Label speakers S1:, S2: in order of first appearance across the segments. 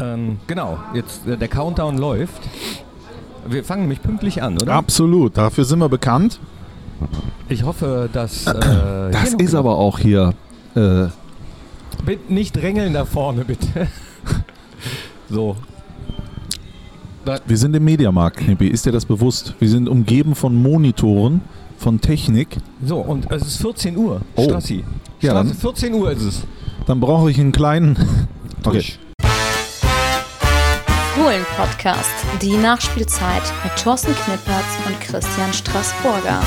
S1: Ähm, genau, jetzt äh, der Countdown läuft. Wir fangen nämlich pünktlich an, oder?
S2: Absolut, dafür sind wir bekannt.
S1: Ich hoffe, dass. Äh,
S2: Das ist aber auch hier. Äh,
S1: Bitte nicht drängeln da vorne, bitte. so.
S2: wir sind im Mediamarkt, Knippi. Ist dir das bewusst? Wir sind umgeben von Monitoren, von Technik.
S1: So, und es ist 14 Uhr.
S2: Oh.
S1: Strassi.
S2: Ja,
S1: Strassi,
S2: dann-
S1: 14 Uhr ist es.
S2: Dann brauche ich einen kleinen. Okay.
S1: Tusch.
S3: Fohlen-Podcast, die Nachspielzeit mit Thorsten Knippertz und Christian Straßburger.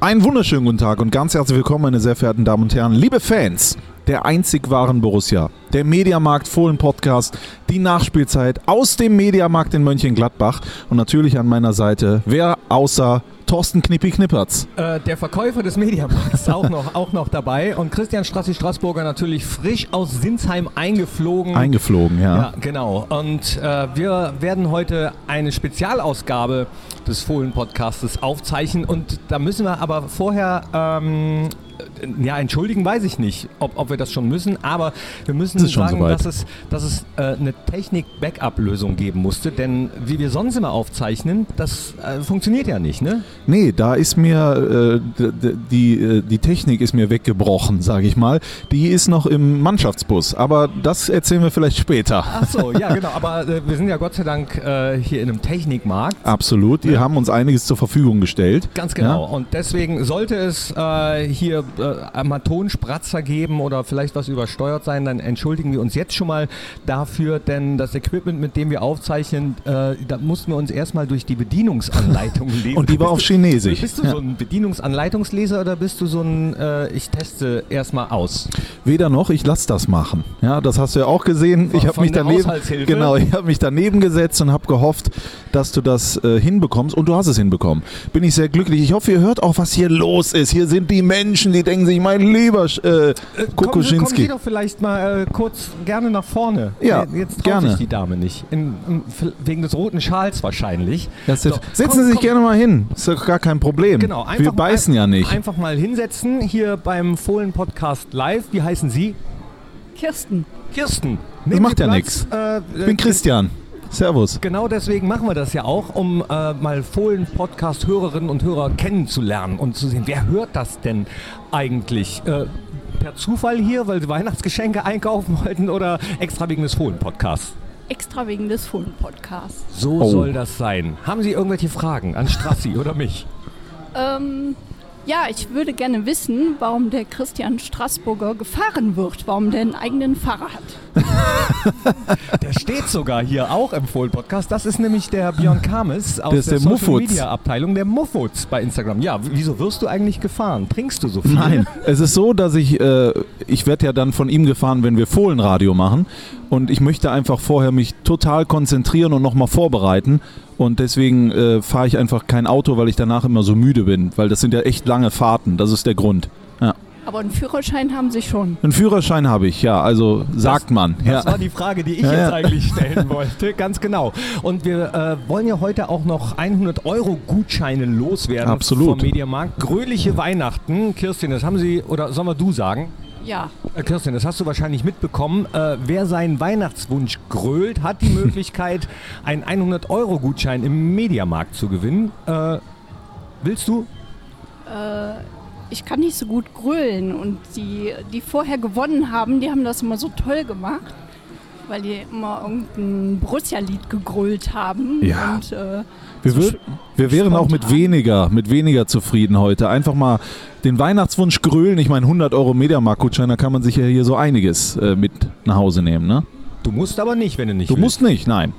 S2: Einen wunderschönen guten Tag und ganz herzlich willkommen, meine sehr verehrten Damen und Herren, liebe Fans der einzig wahren Borussia, der Mediamarkt Fohlen Podcast, die Nachspielzeit aus dem Mediamarkt in Mönchengladbach und natürlich an meiner Seite, wer außer Thorsten Knippi Knippertz.
S1: Äh, der Verkäufer des Mediamarkts auch noch, auch noch dabei. Und Christian Strassi Straßburger natürlich frisch aus Sinsheim eingeflogen.
S2: Eingeflogen, ja.
S1: Ja, genau. Und äh, wir werden heute eine Spezialausgabe des Fohlen-Podcastes aufzeichnen. Und da müssen wir aber vorher, ähm, äh, ja, entschuldigen weiß ich nicht, ob, ob wir das schon müssen. Aber wir müssen
S2: schon
S1: sagen, dass es, dass es äh, eine Technik-Backup-Lösung geben musste. Denn wie wir sonst immer aufzeichnen, das äh, funktioniert ja nicht, ne?
S2: Nee, da ist mir äh, die, äh, die Technik ist mir weggebrochen, sage ich mal. Die ist noch im Mannschaftsbus, aber das erzählen wir vielleicht später.
S1: Ach so, ja, genau. Aber äh, wir sind ja Gott sei Dank äh, hier in einem Technikmarkt.
S2: Absolut, die haben uns einiges zur Verfügung gestellt.
S1: Ganz genau. Und deswegen sollte es hier äh, mal Tonspratzer geben oder vielleicht was übersteuert sein, dann entschuldigen wir uns jetzt schon mal dafür, denn das Equipment, mit dem wir aufzeichnen, äh, da mussten wir uns erstmal durch die Bedienungsanleitung lesen.
S2: Und die war auf Chinesisch.
S1: Bist du so ein Bedienungsanleitungsleser oder bist du so ein, äh, ich teste erstmal aus?
S2: Weder noch, ich lass das machen. Ja, das hast du ja auch gesehen.
S1: Von-
S2: ich habe mich daneben, genau, ich habe mich daneben gesetzt und habe gehofft, dass du das äh, hinbekommst und du hast es hinbekommen. Bin ich sehr glücklich. Ich hoffe, ihr hört auch, was hier los ist. Hier sind die Menschen, die denken sich, mein lieber äh,
S1: Kommen Sie, kommen
S2: Kokoschinski.
S1: Sie doch vielleicht mal äh, kurz gerne nach vorne.
S2: Ja,
S1: Äh, Jetzt traut
S2: gerne.
S1: sich die Dame nicht. In, in, wegen des roten Schals wahrscheinlich.
S2: Das
S1: So,
S2: Setzen
S1: komm,
S2: Sie sich
S1: komm.
S2: gerne mal hin. Ist doch gar kein Problem.
S1: Genau, einfach
S2: Wir beißen
S1: mal,
S2: ja nicht.
S1: Einfach mal hinsetzen hier beim Fohlen Podcast live. Wie heißen Sie?
S4: Kirsten.
S1: Kirsten.
S2: Das macht ja nix.
S1: Äh,
S2: Ich bin Christian. Servus.
S1: Genau deswegen machen wir das ja auch, um äh, mal Fohlen-Podcast-Hörerinnen und Hörer kennenzulernen und zu sehen, wer hört das denn eigentlich? Äh, per Zufall hier, weil sie Weihnachtsgeschenke einkaufen wollten oder extra wegen des Fohlen-Podcasts?
S4: Extra wegen des Fohlen-Podcasts.
S1: So
S2: Oh.
S1: soll das sein. Haben Sie irgendwelche Fragen an Strassi oder mich?
S4: Ähm, ja, ich würde gerne wissen, warum der Christian Straßburger gefahren wird, warum der einen eigenen Fahrer hat.
S1: Der steht sogar hier auch im Fohlen-Podcast. Das ist nämlich der Björn Kames aus
S2: Der ist
S1: der,
S2: der
S1: Social
S2: Muffutz.
S1: Media Abteilung, der Muffutz bei Instagram. Ja, wieso wirst du eigentlich gefahren? Trinkst du so viel?
S2: Nein, es ist so, dass ich, äh, ich werde ja dann von ihm gefahren, wenn wir Fohlenradio machen. Und ich möchte einfach vorher mich total konzentrieren und nochmal vorbereiten. Und deswegen äh, fahre ich einfach kein Auto, weil ich danach immer so müde bin. Weil das sind ja echt lange Fahrten. Das ist der Grund. Ja.
S4: Aber einen Führerschein haben sie schon.
S2: Einen Führerschein habe ich, ja. Also sagt man.
S1: Das
S2: Ja.
S1: war die Frage, die ich
S2: Ja,
S1: jetzt
S2: ja.
S1: eigentlich stellen wollte. Ganz genau. Und wir äh, wollen ja heute auch noch 100 Euro Gutscheine loswerden
S2: Absolut.
S1: vom Mediamarkt. Gröhliche Weihnachten. Kirstin, das haben Sie, oder sollen wir du sagen?
S4: Ja,
S1: Äh, Kirstin, das hast du wahrscheinlich mitbekommen. Äh, wer seinen Weihnachtswunsch grölt, hat die Möglichkeit, einen 100-Euro-Gutschein im Mediamarkt zu gewinnen. Äh, willst du?
S4: äh, ich kann nicht so gut grölen und die, die vorher gewonnen haben, die haben das immer so toll gemacht, weil die immer irgendein Borussia-Lied gegrölt haben.
S2: Ja.
S4: Und, äh,
S2: Wir,
S4: so
S2: wir wären auch mit
S4: spontan.
S2: weniger, mit weniger zufrieden heute. Einfach mal den Weihnachtswunsch grölen. Ich meine, 100 Euro Mediamarkt-Gutschein, da kann man sich ja hier so einiges äh, mit nach Hause nehmen. Ne?
S1: Du musst aber nicht, wenn du nicht
S2: Du
S1: willst.
S2: musst nicht, nein.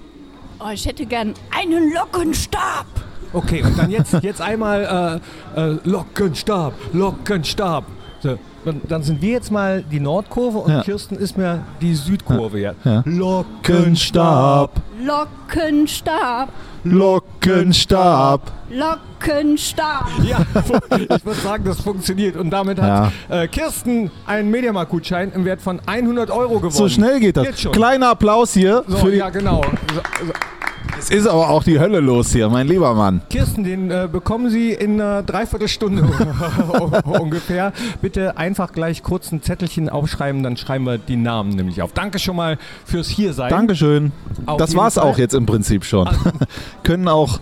S4: oh, ich hätte gern einen Lockenstab.
S1: Okay, und dann jetzt, jetzt einmal äh, äh, Lockenstab, Lockenstab. So, dann, dann sind wir jetzt mal die Nordkurve und
S2: Ja.
S1: Kirsten ist mir die Südkurve. Ja.
S2: Ja.
S1: Lockenstab.
S4: Lockenstab.
S2: Lockenstab.
S4: Lockenstab.
S1: Ja, ich würde sagen, das funktioniert. Und damit hat äh, Kirsten einen Mediamarkt-Gutschein im Wert von 100 Euro gewonnen.
S2: So schnell geht das.
S1: schon.
S2: Kleiner Applaus hier
S1: So,
S2: für die
S1: ja, genau. So, so.
S2: Jetzt ist aber auch die Hölle los hier, mein lieber Mann.
S1: Kirsten, den äh, bekommen Sie in einer Dreiviertelstunde ungefähr. Bitte einfach gleich kurz ein Zettelchen aufschreiben, dann schreiben wir die Namen nämlich auf. Danke schon mal fürs Hiersein.
S2: Dankeschön.
S1: Auf
S2: das war's
S1: Fall.
S2: auch jetzt im Prinzip schon. Können auch,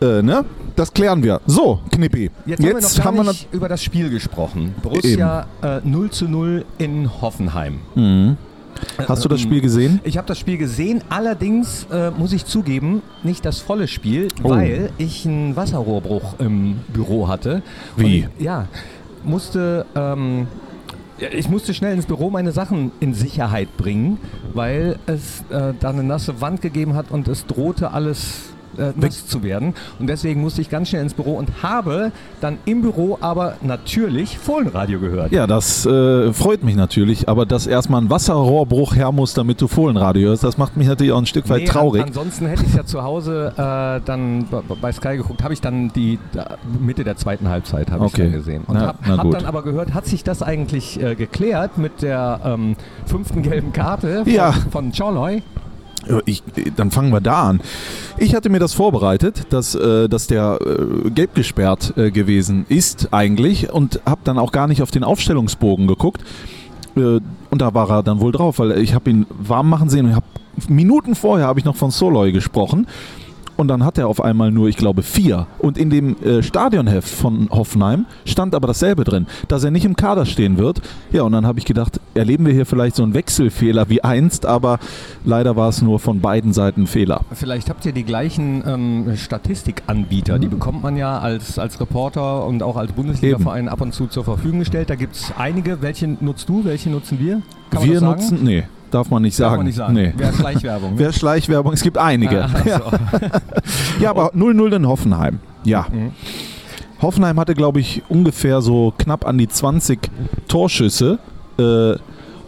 S2: äh, ne? Das klären wir. So, Knippi.
S1: Jetzt, haben wir noch gar nicht über das Spiel gesprochen. Borussia äh, 0 zu 0 in Hoffenheim.
S2: Mhm. Hast du das Spiel gesehen?
S1: Ich habe das Spiel gesehen, allerdings äh, muss ich zugeben, nicht das volle Spiel,
S2: Oh.
S1: weil ich einen Wasserrohrbruch im Büro hatte.
S2: Wie?
S1: Und, ja, musste. Ähm, ich musste schnell ins Büro meine Sachen in Sicherheit bringen, weil es äh, da eine nasse Wand gegeben hat und es drohte alles äh, nass zu werden. Und deswegen musste ich ganz schnell ins Büro und habe dann im Büro aber natürlich Fohlenradio gehört.
S2: Ja, das äh, freut mich natürlich, aber dass erstmal ein Wasserrohrbruch her muss, damit du Fohlenradio hörst, das macht mich natürlich auch ein Stück weit
S1: Nee,
S2: traurig.
S1: An, ansonsten hätte ich ja zu Hause äh, dann bei Sky geguckt, habe ich dann die da, Mitte der zweiten Halbzeit habe
S2: Okay.
S1: ich dann gesehen. Und habe hab dann aber gehört, hat sich das eigentlich äh, geklärt mit der ähm, fünften gelben Karte von,
S2: Ja.
S1: von Choloy?
S2: Ja, Ich, dann fangen wir da an. Ich hatte mir das vorbereitet, dass, äh, dass der äh, gelb gesperrt äh, gewesen ist eigentlich und habe dann auch gar nicht auf den Aufstellungsbogen geguckt. Äh, und da war er dann wohl drauf, weil ich habe ihn warm machen sehen und hab, Minuten vorher habe ich noch von Soloy gesprochen. Und dann hat er auf einmal nur, ich glaube, vier. Und in dem äh, Stadionheft von Hoffenheim stand aber dasselbe drin, dass er nicht im Kader stehen wird. Ja, und dann habe ich gedacht, erleben wir hier vielleicht so einen Wechselfehler wie einst, aber leider war es nur von beiden Seiten Fehler.
S1: Vielleicht habt ihr die gleichen ähm, Statistikanbieter, die bekommt man ja als, als Reporter und auch als Bundesliga-Verein ab und zu zur Verfügung gestellt. Da gibt es einige. Welche nutzt du, welche nutzen wir?
S2: Wir nutzen, nee, darf man nicht
S1: Darf
S2: sagen.
S1: man nicht sagen.
S2: Nee.
S1: Wäre Schleichwerbung. ne?
S2: Wer Schleichwerbung, es gibt einige.
S1: Ah,
S2: Ja.
S1: so.
S2: Ja, aber 0-0 in Hoffenheim. Ja.
S1: Mhm.
S2: Hoffenheim hatte, glaube ich, ungefähr so knapp an die 20 Torschüsse äh,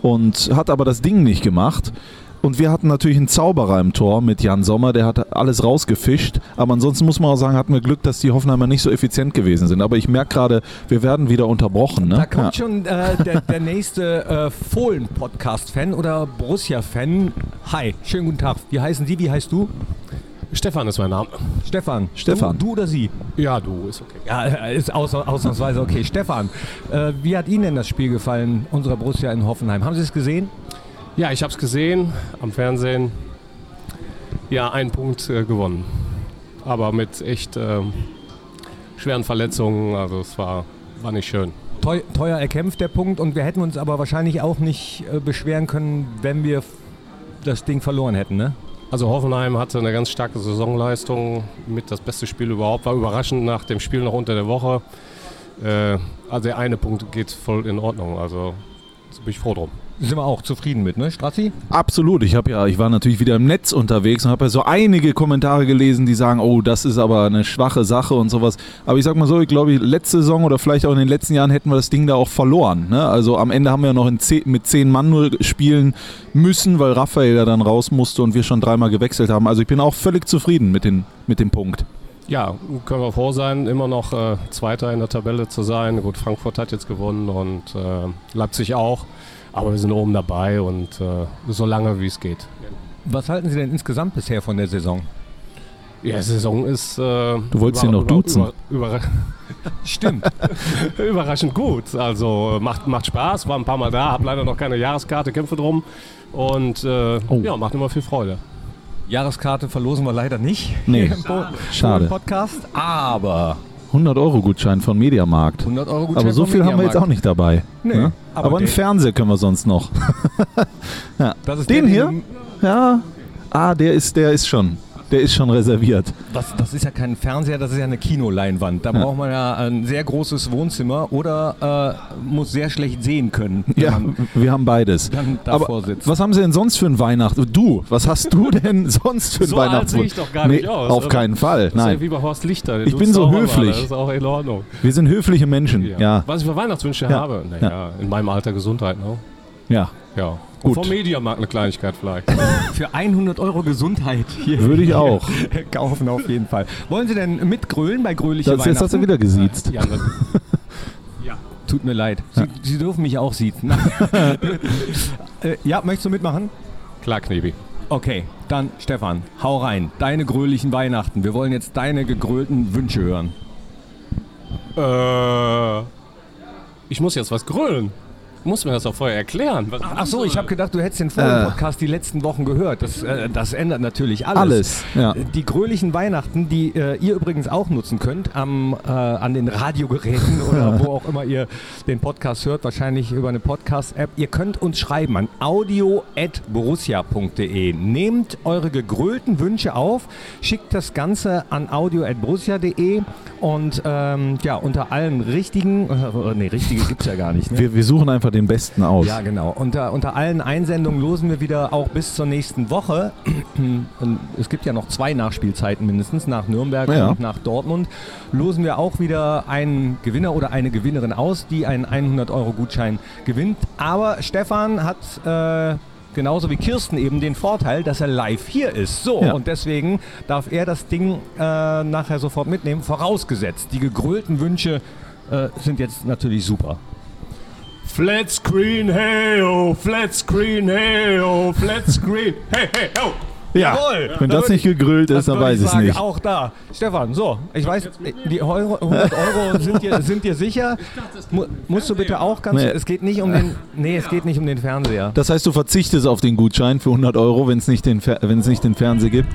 S2: und hat aber das Ding nicht gemacht. Und wir hatten natürlich einen Zauberer im Tor mit Jan Sommer, der hat alles rausgefischt. Aber ansonsten muss man auch sagen, hatten wir Glück, dass die Hoffenheimer nicht so effizient gewesen sind. Aber ich merke gerade, wir werden wieder unterbrochen. Ne?
S1: Da kommt
S2: ja.
S1: schon äh, der, der nächste äh, Fohlen-Podcast-Fan oder Borussia-Fan. Hi, schönen guten Tag. Wie heißen Sie? Wie heißt du?
S5: Stefan ist mein Name.
S1: Stefan.
S2: Stefan.
S1: Du, du oder Sie?
S5: Ja, du, ist okay.
S1: Ja, äh, ist aus, ausnahmsweise okay. Stefan, äh, wie hat Ihnen denn das Spiel gefallen, unserer Borussia in Hoffenheim? Haben Sie es gesehen?
S5: Ja, ich habe es gesehen am Fernsehen. Ja, einen Punkt äh, gewonnen. Aber mit echt ähm, schweren Verletzungen. Also es war, war nicht schön.
S1: Teu, teuer erkämpft der Punkt und wir hätten uns aber wahrscheinlich auch nicht äh, beschweren können, wenn wir das Ding verloren hätten, ne?
S5: Also Hoffenheim hatte eine ganz starke Saisonleistung. Mit das beste Spiel überhaupt. War überraschend nach dem Spiel noch unter der Woche. Äh, also der eine Punkt geht voll in Ordnung. Also da bin ich froh drum.
S1: Sind wir auch zufrieden mit, ne, Strassi?
S2: Absolut. Ich habe ja, ich war natürlich wieder im Netz unterwegs und habe ja so einige Kommentare gelesen, die sagen, oh, das ist aber eine schwache Sache und sowas. Aber ich sag mal so, ich glaube, letzte Saison oder vielleicht auch in den letzten Jahren hätten wir das Ding da auch verloren. Ne? Also am Ende haben wir ja noch in zehn, mit zehn Mann nur spielen müssen, weil Raphael ja dann raus musste und wir schon dreimal gewechselt haben. Also ich bin auch völlig zufrieden mit, den, mit dem Punkt.
S5: Ja, können wir froh sein, immer noch äh, Zweiter in der Tabelle zu sein. Gut, Frankfurt hat jetzt gewonnen und äh, Leipzig auch. Aber wir sind oben dabei und äh, so lange wie es geht.
S1: Was halten Sie denn insgesamt bisher von der Saison?
S5: Ja, die Saison ist. Äh, du
S2: wolltest ihn noch duzen.
S5: Über, über,
S1: Stimmt.
S5: überraschend gut. Also äh, macht, macht Spaß, war ein paar Mal da, hab leider noch keine Jahreskarte, kämpfe drum. Und äh,
S2: Oh.
S5: ja, macht immer viel Freude.
S1: Jahreskarte verlosen wir leider nicht.
S2: Nee,
S1: hier im
S2: schade.
S1: Podcast, aber
S2: 100 Euro Gutschein von Mediamarkt.
S1: 100 Euro Gutschein
S2: Aber so viel haben wir jetzt auch nicht dabei.
S1: Nee,
S2: ne?
S1: Aber
S2: aber einen Fernseher können wir sonst noch.
S1: Ist
S2: Den hier? Ja. Ah, der ist, der ist schon. Der ist schon reserviert.
S1: Das, das ist ja kein Fernseher, das ist ja eine Kinoleinwand. Da
S2: Ja.
S1: braucht man ja ein sehr großes Wohnzimmer oder äh, muss sehr schlecht sehen können,
S2: Ja, wir haben beides.
S1: dann
S2: Aber
S1: davor sitzt.
S2: was haben Sie denn sonst für ein Weihnachten? Du, was hast du denn sonst für ein
S5: So
S2: Weihnachtswunsch?
S5: sehe ich doch gar nicht aus,
S2: Auf
S5: oder?
S2: keinen Fall.
S5: Das ist ja
S2: Nein,
S5: wie bei Horst Lichter.
S2: Ich bin so höflich.
S5: Das ist auch in Ordnung.
S2: wir sind höfliche Menschen. Ja.
S5: Was ich für Weihnachtswünsche
S2: Ja.
S5: habe? Naja, in meinem Alter Gesundheit, ne?
S2: Ja.
S5: Ja.
S2: Gut.
S5: Und vom Mediamarkt eine Kleinigkeit vielleicht.
S1: Für 100 Euro Gesundheit hier.
S2: Würde ich auch.
S1: Kaufen auf jeden Fall. Wollen Sie denn mitgrölen bei Gröliche
S2: Das, jetzt hast du
S1: Weihnachten?
S2: wieder gesiezt.
S5: Ja, das,
S1: Tut mir leid. Sie, Sie dürfen mich auch siezen. Äh, ja, möchtest du mitmachen?
S5: klar, Knebi.
S1: Okay, dann Stefan, hau rein. Deine gröhlichen Weihnachten. Wir wollen jetzt deine gegrölten Wünsche hören.
S5: Äh, ich muss jetzt was grölen. Muss mir das auch vorher erklären. Was
S1: Ach so, ich habe gedacht, du hättest den vorigen
S2: Äh.
S1: Podcast die letzten Wochen gehört. Das, äh, das ändert natürlich alles.
S2: Alles, ja.
S1: Die gröhlichen Weihnachten, die äh, ihr übrigens auch nutzen könnt am, äh, an den Radiogeräten oder wo auch immer ihr den Podcast hört, wahrscheinlich über eine Podcast-App. Ihr könnt uns schreiben an audio.borussia.de. Nehmt eure gegrölten Wünsche auf, schickt das Ganze an audio.borussia.de und ähm, ja, unter allen richtigen, äh, nee, richtige gibt's ja gar nicht. Ne?
S2: Wir, wir suchen einfach den besten aus.
S1: Ja, genau. Unter, unter allen Einsendungen losen wir wieder auch bis zur nächsten Woche. Es gibt ja noch zwei Nachspielzeiten mindestens, nach Nürnberg
S2: Ja.
S1: und nach Dortmund. Losen wir auch wieder einen Gewinner oder eine Gewinnerin aus, die einen 100-Euro-Gutschein gewinnt. Aber Stefan hat äh, genauso wie Kirsten eben den Vorteil, dass er live hier ist. So,
S2: Ja.
S1: und deswegen darf er das Ding äh, nachher sofort mitnehmen, vorausgesetzt. Die gegrölten Wünsche äh, sind jetzt natürlich super.
S5: Flat Screen, hey, oh, Flat Screen, hey, oh, Flat Screen, hey, hey, oh.
S2: Ja,
S1: Jawohl.
S2: wenn
S1: Da
S2: das nicht gegrillt ist,
S1: Das
S2: dann weiß ich
S1: sagen,
S2: nicht.
S1: Auch da. Stefan, so, ich weiß, die Euro, 100 Euro sind dir, sind dir sicher. Mu musst du bitte auch ganz.
S2: Nee.
S1: Es geht nicht um den. Nee, es geht nicht um den Fernseher.
S2: Das heißt, du verzichtest auf den Gutschein für 100 Euro, wenn es nicht, den Fer- wenn es nicht den Fernseher gibt?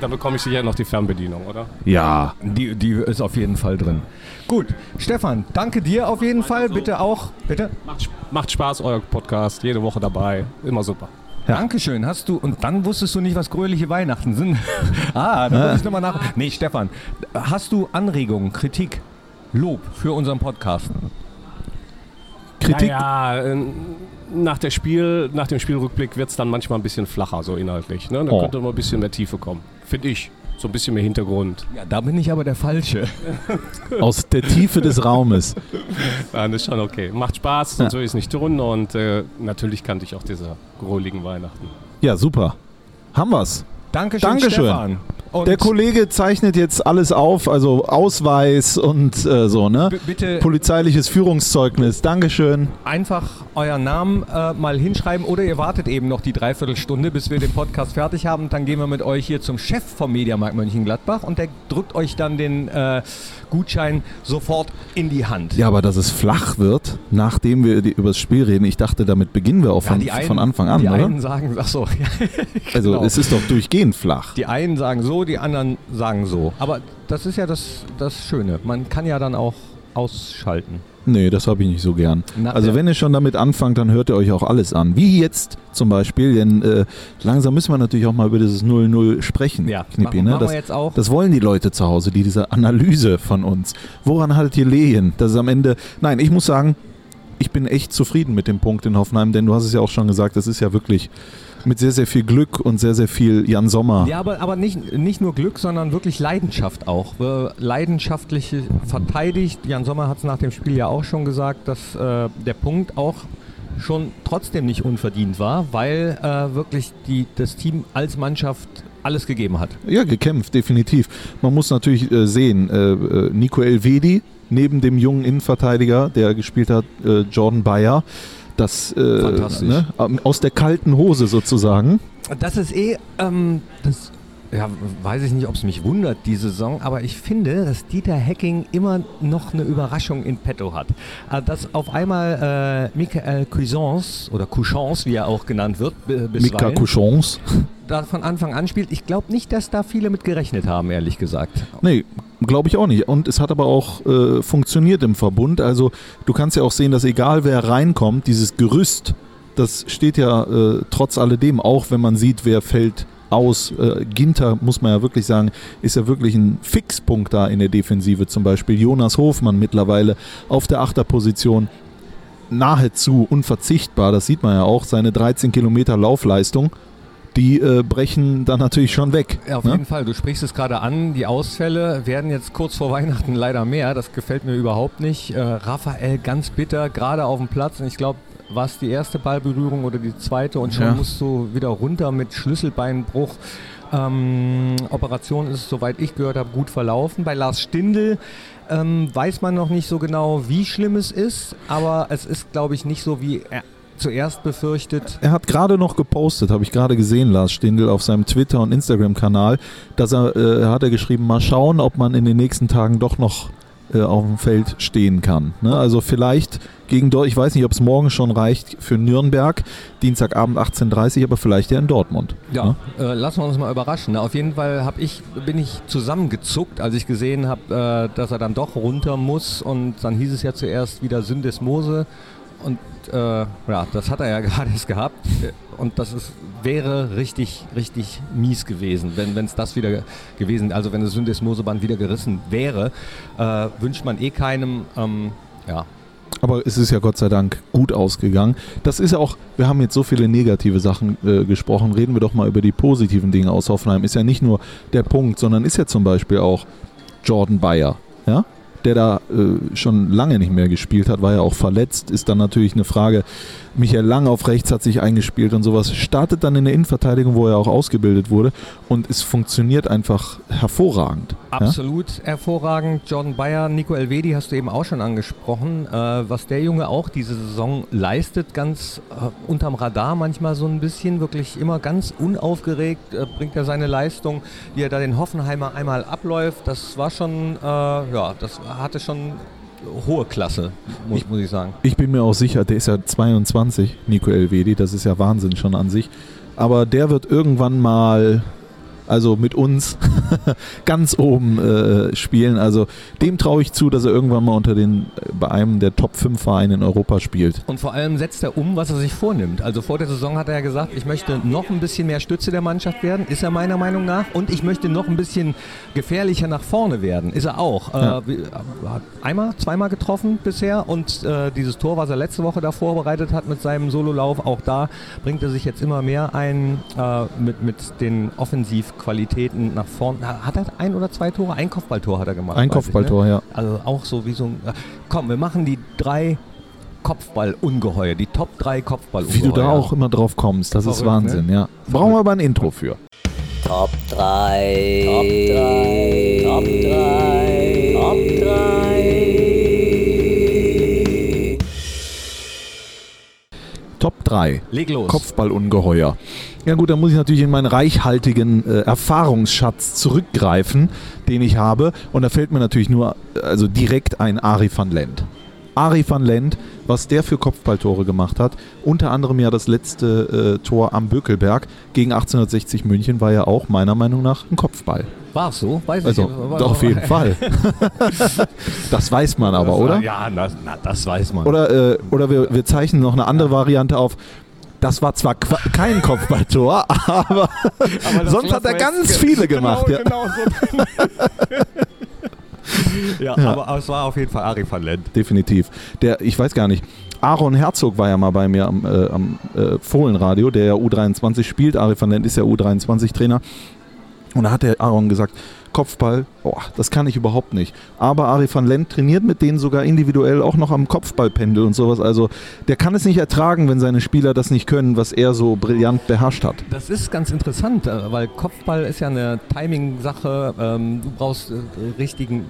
S5: Da bekomme ich sicher noch die Fernbedienung, oder?
S2: Ja.
S1: Die, die ist auf jeden Fall drin. Gut, Stefan, danke dir auf jeden Fall. Bitte auch. Bitte.
S5: Macht, macht Spaß, euer Podcast, jede Woche dabei. Immer super.
S1: Dankeschön. Hast du. Und dann wusstest du nicht, was gröhliche Weihnachten sind. ah, da muss ich nochmal nach. Nee, Stefan, hast du Anregungen, Kritik, Lob für unseren Podcast?
S2: Kritik.
S5: Ja, nach, der Spiel, nach dem Spielrückblick wird es dann manchmal ein bisschen flacher, so inhaltlich. Ne? Da
S2: Oh.
S5: könnte mal ein bisschen mehr Tiefe kommen. Finde ich. So ein bisschen mehr Hintergrund.
S1: Ja, da bin ich aber der Falsche.
S2: Aus der Tiefe des Raumes.
S5: Nein, das ist schon okay. Macht Spaß, sonst würde ich es nicht tun. Und äh, natürlich kannte ich auch diese groligen Weihnachten.
S2: Ja, super. Haben wir's.
S1: Dankeschön,
S2: Dankeschön.
S1: Stefan. Und
S2: Der Kollege zeichnet jetzt alles auf, also Ausweis und äh, so, ne?
S1: b- bitte
S2: Polizeiliches Führungszeugnis. Dankeschön.
S1: einfach euren Namen äh, mal hinschreiben oder ihr wartet eben noch die Dreiviertelstunde, bis wir den Podcast fertig haben. Dann gehen wir mit euch hier zum Chef vom Mediamarkt Mönchengladbach und der drückt euch dann den äh, Gutschein sofort in die Hand.
S2: Ja, aber dass es flach wird, nachdem wir die, über das Spiel reden, ich dachte, damit beginnen wir auch
S1: Ja,
S2: von,
S1: die einen-
S2: von Anfang an,
S1: die
S2: oder?
S1: einen sagen, ach so, ja,
S2: also
S1: genau.
S2: es ist doch durchgehend flach.
S1: die einen sagen so, die anderen sagen so. Aber das ist ja das, das Schöne. Man kann ja dann auch ausschalten.
S2: Nee, das habe ich nicht so gern.
S1: Na,
S2: Also
S1: ja.
S2: wenn ihr schon damit anfangt, dann hört ihr euch auch alles an. Wie jetzt zum Beispiel, denn äh, langsam müssen wir natürlich auch mal über dieses 0-0 sprechen,
S1: Ja,
S2: Knippi. Ne? Das,
S1: wir jetzt auch.
S2: das wollen die Leute zu Hause, die diese Analyse von uns. Woran haltet ihr Lehen? Das ist am Ende... Nein, ich muss sagen, ich bin echt zufrieden mit dem Punkt in Hoffenheim, denn du hast es ja auch schon gesagt, das ist ja wirklich mit sehr, sehr viel Glück und sehr, sehr viel Jan Sommer.
S1: Ja, aber, aber nicht, nicht nur Glück, sondern wirklich Leidenschaft auch. Äh, Leidenschaftlich verteidigt. Jan Sommer hat es nach dem Spiel ja auch schon gesagt, dass äh, der Punkt auch schon trotzdem nicht unverdient war, weil äh, wirklich die, das Team als Mannschaft alles gegeben hat.
S2: Ja, gekämpft, definitiv. Man muss natürlich äh, sehen, äh, äh, Nico Elvedi neben dem jungen Innenverteidiger, der gespielt hat, äh, Jordan Bayer, das äh, ne, aus der kalten Hose sozusagen.
S1: Das ist eh, ähm, das ja, weiß ich nicht, ob es mich wundert, die Saison, aber ich finde, dass Dieter Hecking immer noch eine Überraschung in petto hat. Äh, Dass auf einmal äh, Michael Cuisance oder Couchance, wie er auch genannt wird, b-
S2: Mika
S1: bisweilen,
S2: Couchons.
S1: Da von Anfang an spielt. Ich glaube nicht, dass da viele mit gerechnet haben, ehrlich gesagt.
S2: Nee, glaube ich auch nicht. Und es hat aber auch äh, funktioniert im Verbund. Also du kannst ja auch sehen, dass egal wer reinkommt, dieses Gerüst, das steht ja äh, trotz alledem, auch wenn man sieht, wer fällt aus. Äh, Ginter, muss man ja wirklich sagen, ist ja wirklich ein Fixpunkt da in der Defensive. Zum Beispiel Jonas Hofmann mittlerweile auf der Achterposition nahezu unverzichtbar. Das sieht man ja auch, seine 13 Kilometer Laufleistung. Die äh, brechen dann natürlich schon weg.
S1: Ja, auf
S2: ne?
S1: jeden Fall. Du sprichst es gerade an. Die Ausfälle werden jetzt kurz vor Weihnachten leider mehr. Das gefällt mir überhaupt nicht. Äh, Raphael ganz bitter, gerade auf dem Platz. Und ich glaube, war es die erste Ballberührung oder die zweite und schon
S2: Ja.
S1: musst du wieder runter mit Schlüsselbeinbruch. Ähm, Operation ist, soweit ich gehört habe, gut verlaufen. Bei Lars Stindl ähm, weiß man noch nicht so genau, wie schlimm es ist, aber es ist, glaube ich, nicht so wie er zuerst befürchtet.
S2: Er hat gerade noch gepostet, habe ich gerade gesehen, Lars Stindl, auf seinem Twitter- und Instagram-Kanal, dass er, äh, hat er geschrieben, mal schauen, ob man in den nächsten Tagen doch noch äh, auf dem Feld stehen kann. Ne? Also vielleicht gegen Dortmund, ich weiß nicht, ob es morgen schon reicht für Nürnberg, Dienstagabend 18.30 Uhr, aber vielleicht ja in Dortmund.
S1: Ja,
S2: Ne?
S1: äh, lassen wir uns mal überraschen. Na, auf jeden Fall hab ich, bin ich zusammengezuckt, als ich gesehen habe, äh, dass er dann doch runter muss. Und dann hieß es ja zuerst wieder Syndesmose. Und äh, ja, das hat er ja gerade erst gehabt. Und das ist, wäre richtig, richtig mies gewesen, wenn es das wieder ge- gewesen Also wenn das Syndesmoseband wieder gerissen wäre, äh, wünscht man eh keinem. Ähm, ja,
S2: Aber es ist ja Gott sei Dank gut ausgegangen. Das ist ja auch, wir haben jetzt so viele negative Sachen äh, gesprochen, reden wir doch mal über die positiven Dinge aus Hoffenheim. Ist ja nicht nur der Punkt, sondern ist ja zum Beispiel auch Jordan Bayer, ja? Der da äh, schon lange nicht mehr gespielt hat, war ja auch verletzt, ist dann natürlich eine Frage, Michael Lang auf rechts hat sich eingespielt und sowas, startet dann in der Innenverteidigung, wo er auch ausgebildet wurde und es funktioniert einfach hervorragend. Ja?
S1: Absolut hervorragend. Jordan Bayer, Nico Elvedi hast du eben auch schon angesprochen. Äh, was der Junge auch diese Saison leistet, ganz äh, unterm Radar manchmal so ein bisschen, wirklich immer ganz unaufgeregt äh, bringt er seine Leistung, wie er da den Hoffenheimer einmal abläuft. Das war schon, äh, ja, das hatte schon hohe Klasse, muss, muss ich sagen.
S2: Ich bin mir auch sicher, der ist ja 22, Nico Elvedi, das ist ja Wahnsinn schon an sich. Aber der wird irgendwann mal, also mit uns, ganz oben äh, spielen. Also dem traue ich zu, dass er irgendwann mal unter den, bei einem der Top 5 Vereine in Europa spielt.
S1: Und vor allem setzt er um, was er sich vornimmt. Also vor der Saison hat er ja gesagt, ich möchte noch ein bisschen mehr Stütze der Mannschaft werden, ist er meiner Meinung nach. Und ich möchte noch ein bisschen gefährlicher nach vorne werden, ist er auch.
S2: Ja.
S1: Äh, wie- hat einmal, zweimal getroffen bisher und äh, dieses Tor, was er letzte Woche da vorbereitet hat mit seinem Sololauf, auch da bringt er sich jetzt immer mehr ein äh, mit, mit den Offensivqualitäten nach vorne. Hat er ein oder zwei Tore? Ein Kopfballtor hat er gemacht.
S2: Ein
S1: ne?
S2: Kopfballtor, ja.
S1: Also auch so wie so ein. äh, Komm, wir machen die drei Kopfballungeheuer, die Top 3 Kopfballungeheuer.
S2: Wie du da auch immer drauf kommst, das ist
S1: Verrückt,
S2: Wahnsinn, ja. Brauchen wir aber ein Intro für.
S6: Top 3. Top 3. Top 3. Top 3.
S2: Top 3.
S1: Leg los.
S2: Kopfballungeheuer. Ja gut, da muss ich natürlich in meinen reichhaltigen äh, Erfahrungsschatz zurückgreifen, den ich habe. Und da fällt mir natürlich nur, also direkt ein Ari van Lent. Ari van Lent, was der für Kopfballtore gemacht hat. Unter anderem ja das letzte äh, Tor am Bökelberg gegen 1860 München war ja auch meiner Meinung nach ein Kopfball.
S1: War es so? Weiß
S2: Also,
S1: ich war-
S2: doch, auf jeden Fall. das weiß man aber, oder?
S1: Ja, na, na, das weiß man.
S2: Oder, äh, oder wir, wir zeichnen noch eine andere Variante auf. Das war zwar qua- kein Kopfballtor, aber,
S1: das
S2: sonst hat er ganz viele gemacht.
S1: Genau,
S2: ja.
S1: genau so. ja,
S2: Ja.
S1: aber es war auf jeden Fall Ari van Lent.
S2: Definitiv. Der, ich weiß gar nicht. Aaron Herzog war ja mal bei mir am, äh, am äh, Fohlenradio, der ja U23 spielt. Ari van Lent ist ja U23-Trainer. Und da hat der Aaron gesagt, Kopfball, boah, das kann ich überhaupt nicht. Aber Ari van Lent trainiert mit denen sogar individuell auch noch am Kopfballpendel und sowas. Also der kann es nicht ertragen, wenn seine Spieler das nicht können, was er so brillant beherrscht hat.
S1: Das ist ganz interessant, äh, weil Kopfball ist ja eine Timing-Sache. Ähm, Du brauchst äh,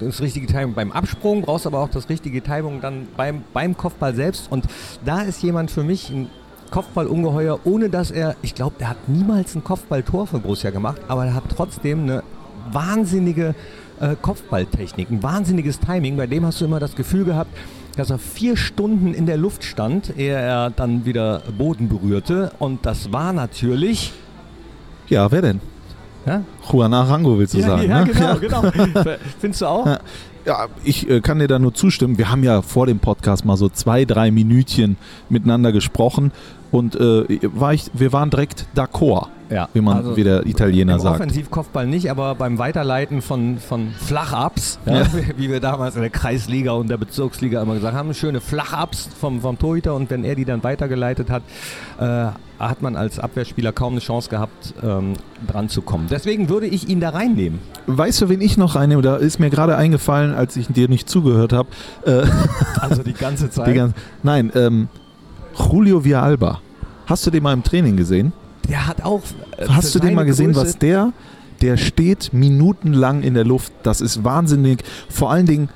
S1: das richtige Timing beim Absprung, brauchst aber auch das richtige Timing dann beim, beim Kopfball selbst. Und da ist jemand für mich ein Kopfballungeheuer, ohne dass er, ich glaube, der hat niemals ein Kopfballtor für Borussia gemacht, aber er hat trotzdem eine wahnsinnige äh, Kopfballtechnik, ein wahnsinniges Timing. Bei dem hast du immer das Gefühl gehabt, dass er vier Stunden in der Luft stand, ehe er dann wieder Boden berührte. Und das war natürlich.
S2: Ja, wer denn?
S1: Ja,
S2: Juan Arango willst du sagen,
S1: ja
S2: ne?
S1: genau, genau. Findest du auch?
S2: Ja. Ja, ich äh, kann dir da nur zustimmen. Wir haben ja vor dem Podcast mal so zwei, drei Minütchen miteinander gesprochen und äh, war ich, wir waren direkt d'accord,
S1: Ja.
S2: wie man,
S1: Also
S2: wie der Italiener
S1: Im
S2: sagt.
S1: Offensivkopfball nicht, aber beim Weiterleiten von, von Flachups, ja,
S2: Ja.
S1: wie wir damals in der Kreisliga und der Bezirksliga immer gesagt haben, schöne Flachups vom, vom Torhüter und wenn er die dann weitergeleitet hat, äh, hat man als Abwehrspieler kaum eine Chance gehabt, ähm, dran zu kommen. Deswegen würde ich ihn da reinnehmen.
S2: Weißt du, wen ich noch reinnehme? Da ist mir gerade eingefallen, als ich dir nicht zugehört habe. Äh,
S1: Also die ganze Zeit.
S2: die ganz- nein, ähm, Julio Villalba. Hast du den mal im Training gesehen?
S1: Der hat auch. äh,
S2: Hast du den mal gesehen,
S1: Größe-
S2: was der, der steht minutenlang in der Luft. Das ist wahnsinnig. Vor allen Dingen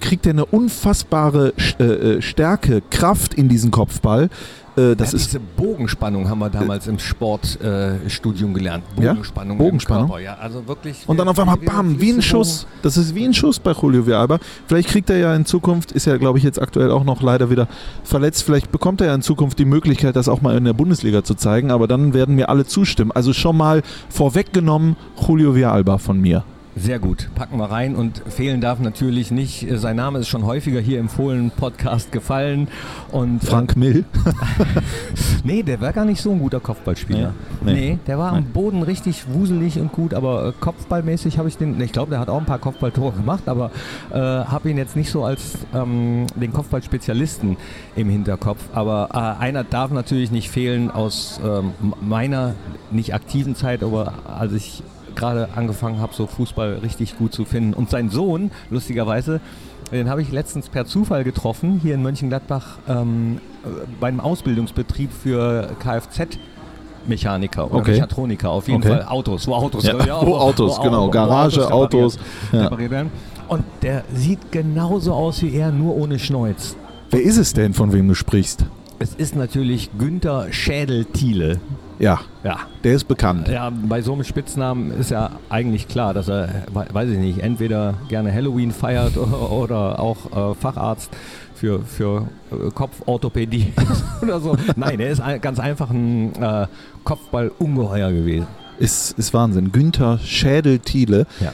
S2: kriegt er eine unfassbare äh, äh, Stärke, Kraft in diesen Kopfball. Äh, das
S1: ja,
S2: ist
S1: diese Bogenspannung haben wir damals im Sportstudium äh, gelernt.
S2: Ja?
S1: Bogenspannung.
S2: Bogenspannung?
S1: Im Körper, ja, also wirklich.
S2: Und dann auf einmal bam, wie ein Schuss. Das ist wie ein Schuss bei Julio Villalba. Vielleicht kriegt er ja in Zukunft, ist ja glaube ich jetzt aktuell auch noch leider wieder verletzt, vielleicht bekommt er ja in Zukunft die Möglichkeit, das auch mal in der Bundesliga zu zeigen, aber dann werden mir alle zustimmen. Also schon mal vorweggenommen Julio Villalba von mir.
S1: Sehr gut, packen wir rein und fehlen darf natürlich nicht. äh, Sein Name ist schon häufiger hier im Fohlen-Podcast gefallen. Und,
S2: Frank Mill.
S1: Äh, nee, der war gar nicht so ein guter Kopfballspieler.
S2: Nee.
S1: Nee,
S2: Nee.
S1: der war am Boden richtig wuselig und gut, aber äh, kopfballmäßig habe ich den. Ich glaube, der hat auch ein paar Kopfballtore gemacht, aber äh, habe ihn jetzt nicht so als ähm, den Kopfballspezialisten im Hinterkopf. Aber äh, einer darf natürlich nicht fehlen aus ähm, meiner nicht aktiven Zeit, aber als ich gerade angefangen habe, so Fußball richtig gut zu finden. Und sein Sohn, lustigerweise, den habe ich letztens per Zufall getroffen, hier in Mönchengladbach, ähm, äh, beim Ausbildungsbetrieb für Kfz-Mechaniker oder
S2: Okay.
S1: Mechatroniker, auf jeden
S2: Okay.
S1: Fall Autos, wo Autos,
S2: Ja, wo Autos, genau, Garage, Autos, ja.
S1: repariert werden. Und der sieht genauso aus wie er, nur ohne Schnäuz.
S2: Wer ist es denn, von wem du sprichst?
S1: Es ist natürlich Günther Schädel-Thiele.
S2: Ja,
S1: Ja,
S2: der ist bekannt.
S1: ja, bei so einem Spitznamen ist ja eigentlich klar, dass er, we- weiß ich nicht, entweder gerne Halloween feiert oder, oder auch äh, Facharzt für, für äh, Kopforthopädie oder so. Nein, er ist ein, ganz einfach ein äh, Kopfball-Ungeheuer gewesen.
S2: Ist, ist Wahnsinn. Günther Schädel-Thiele.
S1: Ja.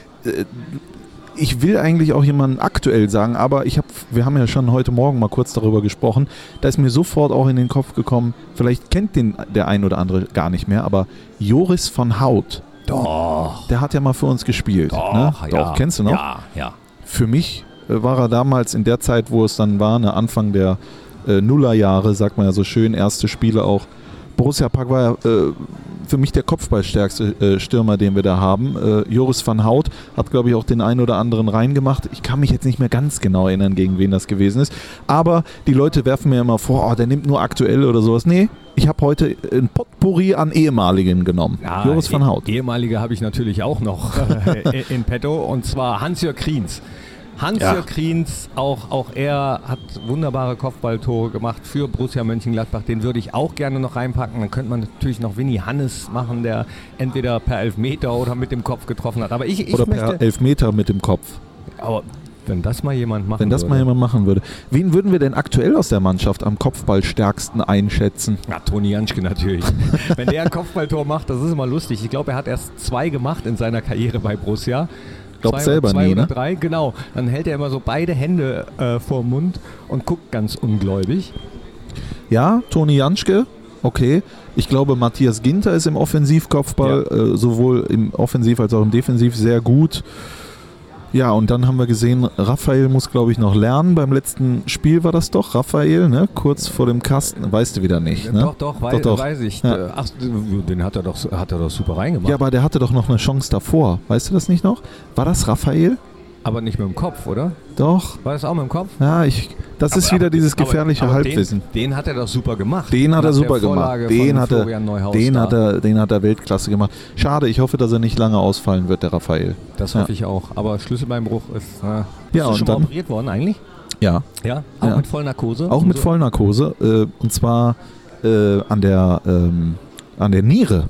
S2: Ich will eigentlich auch jemanden aktuell sagen, aber ich hab, wir haben ja schon heute Morgen mal kurz darüber gesprochen. Da ist mir sofort auch in den Kopf gekommen, vielleicht kennt den der ein oder andere gar nicht mehr, aber Joris von Haut,
S1: Doch,
S2: der hat ja mal für uns gespielt.
S1: doch,
S2: ne?
S1: ja.
S2: Doch, kennst du noch?
S1: Ja, ja.
S2: Für mich äh, war er damals in der Zeit, wo es dann war, ne, Anfang der äh, Nullerjahre, sagt man ja so schön, erste Spiele auch. Borussia Park war ja äh, für mich der kopfballstärkste äh, Stürmer, den wir da haben. Äh, Joris van Hout hat, glaube ich, auch den einen oder anderen reingemacht. Ich kann mich jetzt nicht mehr ganz genau erinnern, gegen wen das gewesen ist. Aber die Leute werfen mir immer vor, oh, der nimmt nur aktuell oder sowas. Nee, ich habe heute ein Potpourri an ehemaligen genommen.
S1: Ja,
S2: Joris van
S1: eh-
S2: Hout.
S1: Ehemalige habe ich natürlich auch noch äh, in petto und zwar Hans-Jörg Kriens. Hans-Jörg
S2: Ja.
S1: Kriens, auch, auch er hat wunderbare Kopfballtore gemacht für Borussia Mönchengladbach. Den würde ich auch gerne noch reinpacken. Dann könnte man natürlich noch Winnie Hannes machen, der entweder per Elfmeter oder mit dem Kopf getroffen hat. Aber ich, ich
S2: Oder per Elfmeter mit dem Kopf.
S1: aber wenn das mal jemand machen
S2: Wenn das mal
S1: würde.
S2: jemand machen würde. Wen würden wir denn aktuell aus der Mannschaft am Kopfballstärksten einschätzen?
S1: Ja, Toni Janschke natürlich. Wenn der ein Kopfballtor macht, das ist immer lustig. Ich glaube, er hat erst zwei gemacht in seiner Karriere bei Borussia.
S2: Glaubt selber
S1: zwei
S2: nie,
S1: oder
S2: ne?
S1: drei, genau. Dann hält er immer so beide Hände äh, vor Mund und guckt ganz ungläubig.
S2: Ja, Toni Janschke, okay. Ich glaube, Matthias Ginter ist im Offensivkopfball, äh, sowohl im Offensiv als auch im Defensiv sehr gut. Ja, und dann haben wir gesehen, Raphael muss, glaube ich, noch lernen. Beim letzten Spiel war das doch, Raphael, ne? kurz vor dem Kasten. Weißt du wieder nicht, ne?
S1: Doch, doch, wei
S2: Doch, doch.
S1: weiß ich.
S2: Ja.
S1: Ach, den hat er doch, hat er doch super reingemacht.
S2: Ja, aber der hatte doch noch eine Chance davor. Weißt du das nicht noch? War das Raphael?
S1: Aber nicht mit dem Kopf, oder?
S2: Doch.
S1: War das auch mit dem Kopf?
S2: Ja, ich, das ist wieder dieses
S1: Aber-
S2: gefährliche
S1: aber
S2: Halbwissen.
S1: Den, den hat er doch super gemacht.
S2: Den hat er super gemacht. Den hat er, den, hat er, den hat er Weltklasse gemacht. Schade, ich hoffe, dass er nicht lange ausfallen wird, der Raphael.
S1: Das
S2: Ja.
S1: hoffe ich auch. Aber Schlüsselbeinbruch ist. Äh,
S2: Ja, und
S1: schon
S2: dann-
S1: operiert worden eigentlich?
S2: Ja,
S1: Ja, auch
S2: Ja.
S1: mit Vollnarkose.
S2: auch mit
S1: so?
S2: Vollnarkose. Äh, und zwar äh, an, der, ähm, an der Niere.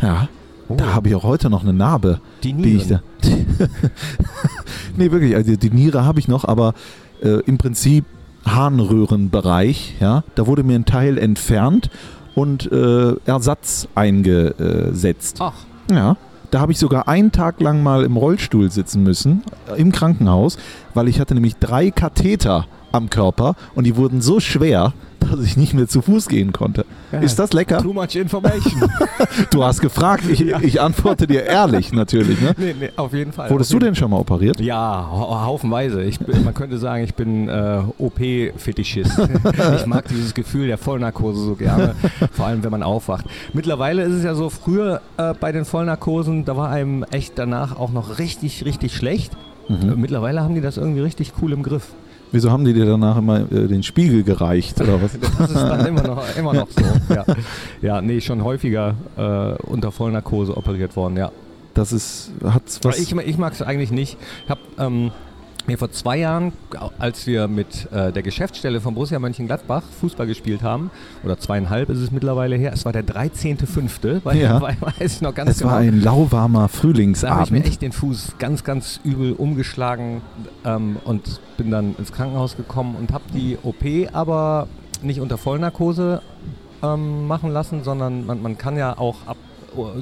S2: Ja,
S1: Oh,
S2: da habe ich auch heute noch eine Narbe,
S1: die
S2: da. nee, wirklich, also die Niere habe ich noch, aber äh, im Prinzip Harnröhrenbereich. Ja, da wurde mir ein Teil entfernt und äh, Ersatz eingesetzt.
S1: Ach,
S2: Ja, da habe ich sogar einen Tag lang mal im Rollstuhl sitzen müssen, äh, im Krankenhaus, weil ich hatte nämlich drei Katheter am Körper und die wurden so schwer, dass ich nicht mehr zu Fuß gehen konnte.
S1: Ja.
S2: Ist das lecker?
S1: too much information.
S2: Du hast gefragt, ich, ich antworte dir ehrlich natürlich. Ne?
S1: nee, nee, auf jeden Fall.
S2: Wurdest du denn schon mal operiert?
S1: Ja, hau- haufenweise. Ich man könnte sagen, ich bin äh, OP-Fetischist. ich mag dieses Gefühl der Vollnarkose so gerne, vor allem wenn man aufwacht. Mittlerweile ist es ja so, früher äh, bei den Vollnarkosen, da war einem echt danach auch noch richtig, richtig schlecht.
S2: Mhm.
S1: Äh, Mittlerweile haben die das irgendwie richtig cool im Griff.
S2: Wieso haben die dir danach immer äh, den Spiegel gereicht oder was?
S1: Das ist dann immer noch, immer noch so. Ja. ja, nee, schon häufiger äh, unter Vollnarkose operiert worden, ja.
S2: Das ist, hat's was?
S1: Ich, ich mag es eigentlich nicht. Ich habe ähm, mir vor zwei Jahren, als wir mit äh, der Geschäftsstelle von Borussia Mönchengladbach Fußball gespielt haben, oder zweieinhalb ist es mittlerweile her, es war der 13.05., weil
S2: Ja.
S1: weil- weiß ich noch ganz
S2: Es
S1: genau.
S2: war ein lauwarmer
S1: Da habe ich mir
S2: Frühlingsabend.
S1: echt den Fuß ganz, ganz übel umgeschlagen ähm, und bin dann ins Krankenhaus gekommen und habe die OP aber nicht unter Vollnarkose ähm, machen lassen, sondern man, man kann ja auch ab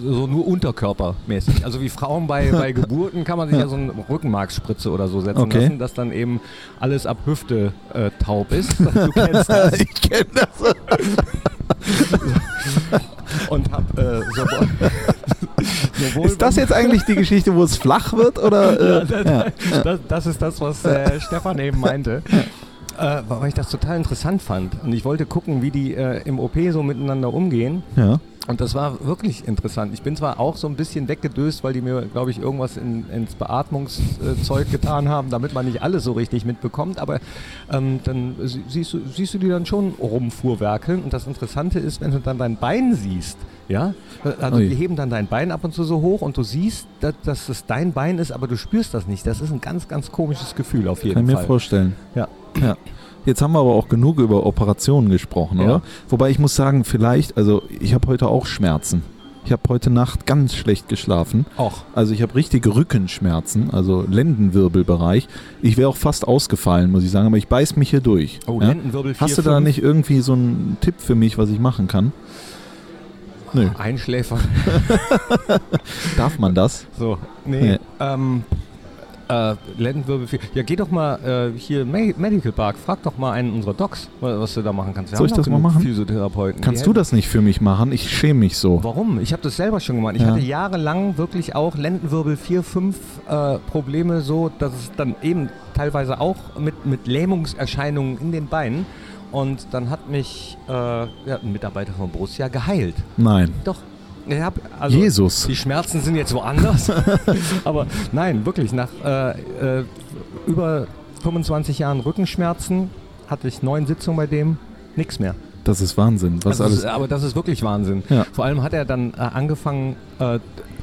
S1: so nur unterkörpermäßig. Also wie Frauen bei, bei Geburten kann man sich ja so eine Rückenmarksspritze oder so setzen
S2: Okay.
S1: lassen, dass dann eben alles ab Hüfte äh, taub ist. Du kennst das.
S2: ich kenne das.
S1: Und hab äh, sowohl, sowohl
S2: Ist das jetzt eigentlich die Geschichte, wo es flach wird? Oder, äh, ja.
S1: Das, das ist das, was äh, Stefan eben meinte. Äh, weil ich das total interessant fand. Und ich wollte gucken, wie die äh, im OP so miteinander umgehen.
S2: ja.
S1: Und das war wirklich interessant. Ich bin zwar auch so ein bisschen weggedöst, weil die mir, glaube ich, irgendwas in, ins Beatmungszeug getan haben, damit man nicht alles so richtig mitbekommt. Aber ähm, dann sie- siehst du, siehst du die dann schon rumfuhrwerkeln. Und das Interessante ist, wenn du dann dein Bein siehst, ja, also
S2: Ui.
S1: die heben dann dein Bein ab und zu so hoch und du siehst, dass, dass es dein Bein ist, aber du spürst das nicht. Das ist ein ganz, ganz komisches Gefühl auf jeden
S2: Kann ich mir
S1: Fall.
S2: vorstellen.
S1: Ja.
S2: ja. Jetzt haben wir aber auch genug über Operationen gesprochen,
S1: Ja.
S2: oder? Wobei ich muss sagen, vielleicht, also ich habe heute auch Schmerzen. Ich habe heute Nacht ganz schlecht geschlafen.
S1: Och,
S2: Also ich habe richtige Rückenschmerzen, also Lendenwirbelbereich. Ich wäre auch fast ausgefallen, muss ich sagen, aber ich beiß mich hier durch.
S1: oh,
S2: ja?
S1: Lendenwirbel 4,
S2: Hast du da nicht irgendwie so einen Tipp für mich, was ich machen kann? Nö.
S1: Einschläfer.
S2: Darf man das?
S1: So, nee.
S2: Nee.
S1: Ähm, äh, Lendenwirbel 4. Ja, geh doch mal äh, hier Me Medical Park, frag doch mal einen unserer Docs, wa- was du da machen kannst. Wir
S2: Soll ich das mal machen?
S1: Physiotherapeuten.
S2: Kannst du das nicht für mich machen? Ich schäme mich so.
S1: Warum? Ich habe das selber schon gemacht. Ich
S2: Ja.
S1: hatte jahrelang wirklich auch Lendenwirbel 4, 5 äh, Probleme, so dass es dann eben teilweise auch mit, mit Lähmungserscheinungen in den Beinen. Und dann hat mich äh, ja, ein Mitarbeiter von Borussia geheilt.
S2: Nein.
S1: Doch. Hab, also
S2: Jesus.
S1: Die Schmerzen sind jetzt woanders. Aber nein, wirklich, nach äh, äh, über 25 Jahren Rückenschmerzen hatte ich neun Sitzungen bei dem, nichts mehr.
S2: Das ist Wahnsinn. Was
S1: Also
S2: alles.
S1: es- aber das ist wirklich Wahnsinn.
S2: Ja.
S1: Vor allem hat er dann äh, angefangen, äh,